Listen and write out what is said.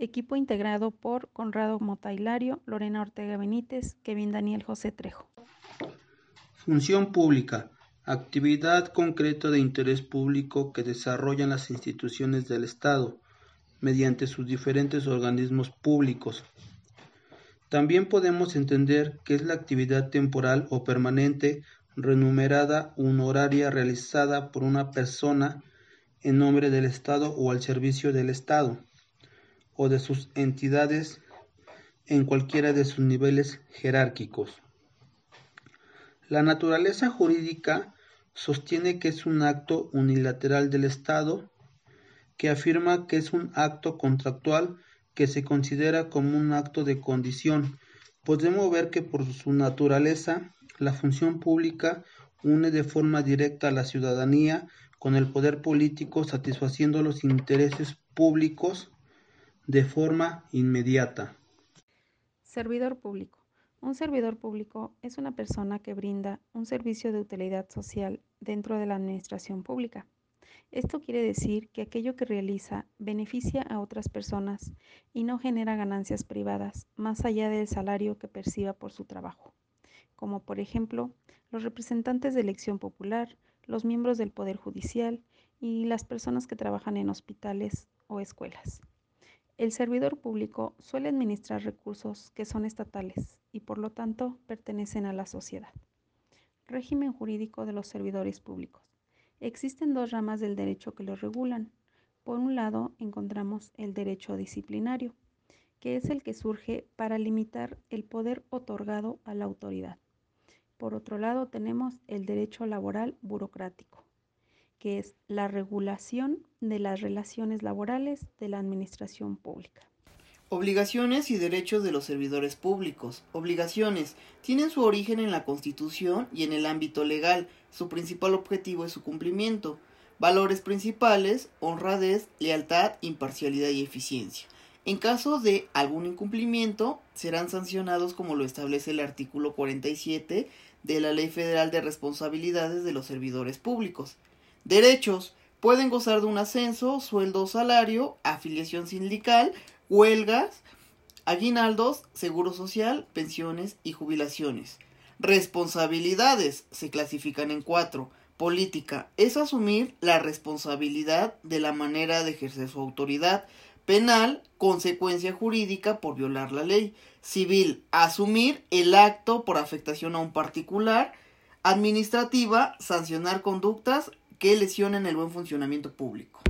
Equipo integrado por Conrado Motailario, Lorena Ortega Benítez, Kevin Daniel José Trejo. Función pública. Actividad concreta de interés público que desarrollan las instituciones del Estado mediante sus diferentes organismos públicos. También podemos entender que es la actividad temporal o permanente remunerada honoraria realizada por una persona en nombre del Estado o al servicio del Estado o de sus entidades en cualquiera de sus niveles jerárquicos. La naturaleza jurídica sostiene que es un acto unilateral del Estado que afirma que es un acto contractual que se considera como un acto de condición. Podemos ver que por su naturaleza la función pública une de forma directa a la ciudadanía con el poder político satisfaciendo los intereses públicos de forma inmediata. Servidor público. Un servidor público es una persona que brinda un servicio de utilidad social dentro de la administración pública. Esto quiere decir que aquello que realiza beneficia a otras personas y no genera ganancias privadas más allá del salario que perciba por su trabajo, como por ejemplo los representantes de elección popular, los miembros del Poder Judicial y las personas que trabajan en hospitales o escuelas. El servidor público suele administrar recursos que son estatales y por lo tanto pertenecen a la sociedad. Régimen jurídico de los servidores públicos. Existen dos ramas del derecho que los regulan. Por un lado encontramos el derecho disciplinario, que es el que surge para limitar el poder otorgado a la autoridad. Por otro lado tenemos el derecho laboral burocrático, que es la regulación de las relaciones laborales de la administración pública. Obligaciones y derechos de los servidores públicos. Obligaciones tienen su origen en la Constitución y en el ámbito legal. Su principal objetivo es su cumplimiento. Valores principales, honradez, lealtad, imparcialidad y eficiencia. En caso de algún incumplimiento, serán sancionados como lo establece el artículo 47 de la Ley Federal de Responsabilidades de los Servidores Públicos. Derechos. Pueden gozar de un ascenso, sueldo o salario, afiliación sindical, huelgas, aguinaldos, seguro social, pensiones y jubilaciones. Responsabilidades se clasifican en cuatro. Política es asumir la responsabilidad de la manera de ejercer su autoridad. Penal, consecuencia jurídica por violar la ley. Civil, asumir el acto por afectación a un particular. Administrativa, sancionar conductas que lesionen el buen funcionamiento público.